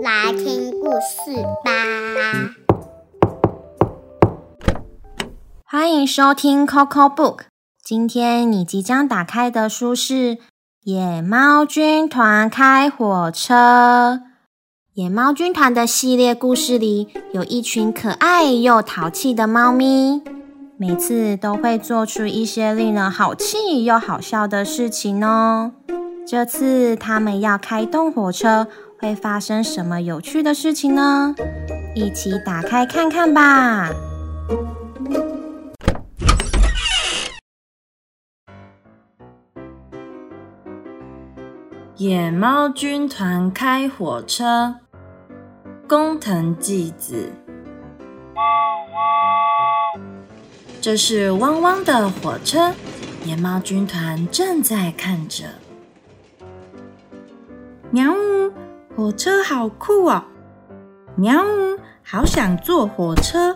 来听故事吧。欢迎收听 Coco Book，今天你即将打开的书是《野猫军团开火车》。野猫军团的系列故事里，有一群可爱又淘气的猫咪。每次都会做出一些令人好气又好笑的事情哦。这次他们要开动火车，会发生什么有趣的事情呢？一起打开看看吧。野猫军团开火车，工藤纪子。这是汪汪的火车，野猫军团正在看着。喵呜，火车好酷哦！喵呜，好想坐火车。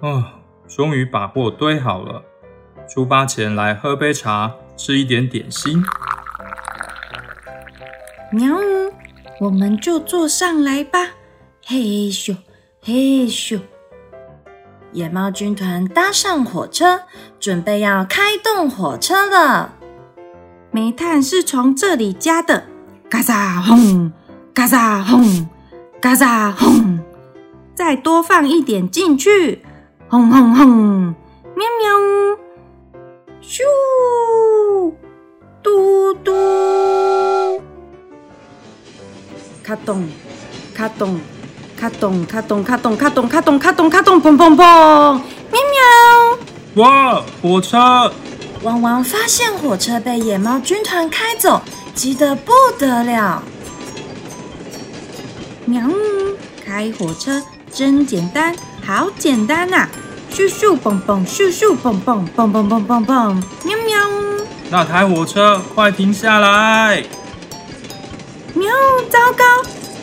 啊，终于把货堆好了，出发前来喝杯茶，吃一点点心。喵呜，我们就坐上来吧。嘿咻，嘿咻。野猫军团搭上火车，准备要开动火车了。煤炭是从这里加的，嘎嚓轰，嘎嚓轰，嘎嚓轰，再多放一点进去，轰轰轰，喵喵，咻，卡咚，卡咚。卡咚卡咚卡咚卡咚卡咚卡咚卡咚砰砰砰！喵喵！哇，火车！汪汪发现火车被野猫军团开走，急得不得了。喵！开火车真简单，好简单呐！咻咻蹦蹦，咻咻蹦蹦，蹦蹦蹦蹦蹦！喵喵！那台火车快停下来！喵！糟糕，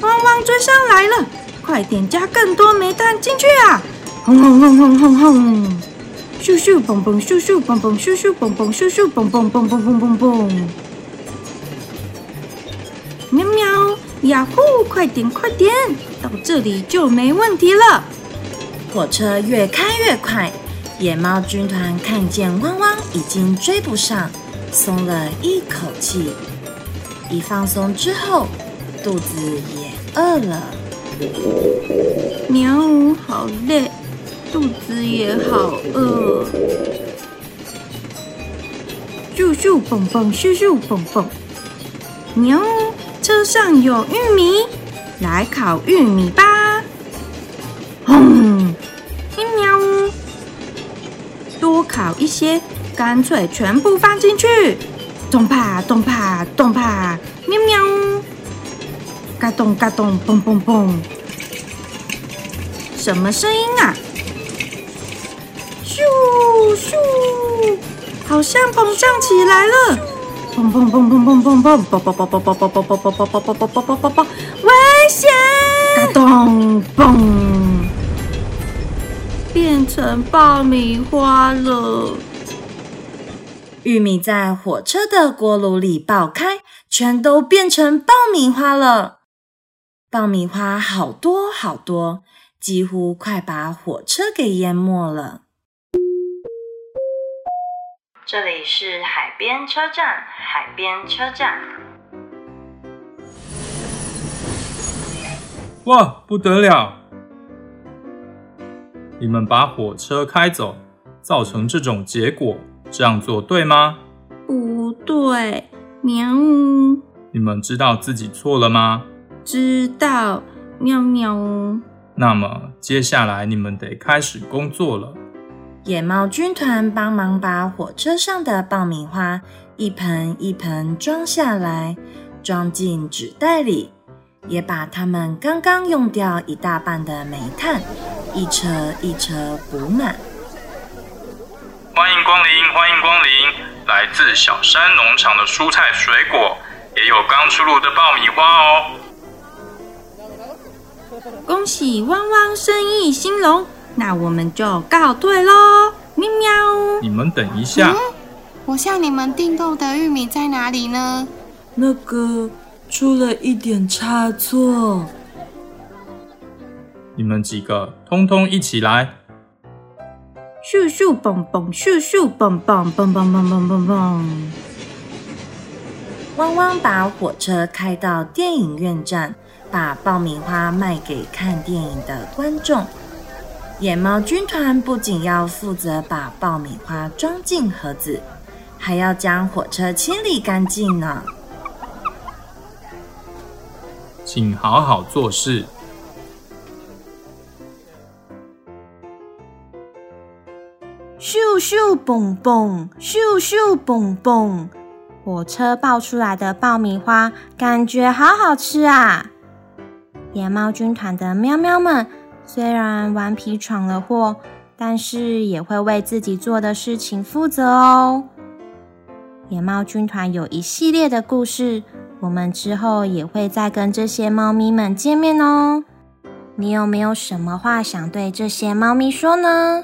汪汪追上来了！快点加更多煤炭进去啊！轰轰轰轰轰轰！咻咻嘣嘣，咻咻嘣嘣，咻咻嘣嘣，咻咻蹦蹦蹦蹦蹦蹦蹦！喵喵呀呼！快点快点，到这里就没问题了。火车越开越快，野猫军团看见汪汪已经追不上，松了一口气。一放松之后，肚子也饿了。喵呜，好累，肚子也好饿。咻咻蹦蹦，咻咻蹦蹦。喵，车上有玉米，来烤玉米吧。轰！喵呜，多烤一些，干脆全部放进去。咚啪咚啪咚啪，喵喵。嘎咚嘎咚，嘣嘣嘣！什么声音啊？咻咻，好像膨胀起来了！嘣嘣嘣嘣嘣嘣嘣！嘣嘣嘣嘣嘣嘣嘣嘣嘣嘣嘣嘣嘣嘣嘣！危险！嘎咚嘣，变成爆米花了！玉米在火车的锅炉里爆开，全都变成爆米花了。爆米花好多好多，几乎快把火车给淹没了。这里是海边车站，海边车站。哇，不得了！你们把火车开走，造成这种结果，这样做对吗？不对，喵呜！你们知道自己错了吗？知道，喵喵。那么接下来你们得开始工作了。野猫军团帮忙把火车上的爆米花一盆一盆装下来，装进纸袋里，也把他们刚刚用掉一大半的煤炭一车一车补满。欢迎光临，欢迎光临！来自小山农场的蔬菜水果，也有刚出炉的爆米花哦。恭喜汪汪生意兴隆，那我们就告退喽！喵喵。你们等一下，我向你们订购的玉米在哪里呢？那个出了一点差错，你们几个通通一起来。咻咻蹦蹦，咻咻蹦蹦，蹦蹦蹦蹦蹦蹦。汪汪把火车开到电影院站，把爆米花卖给看电影的观众。野猫军团不仅要负责把爆米花装进盒子，还要将火车清理干净呢。请好好做事。咻咻嘣嘣，咻咻嘣嘣，火车爆出来的爆米花感觉好好吃啊！野猫军团的喵喵们虽然顽皮闯了祸，但是也会为自己做的事情负责哦。野猫军团有一系列的故事，我们之后也会再跟这些猫咪们见面哦。你有没有什么话想对这些猫咪说呢？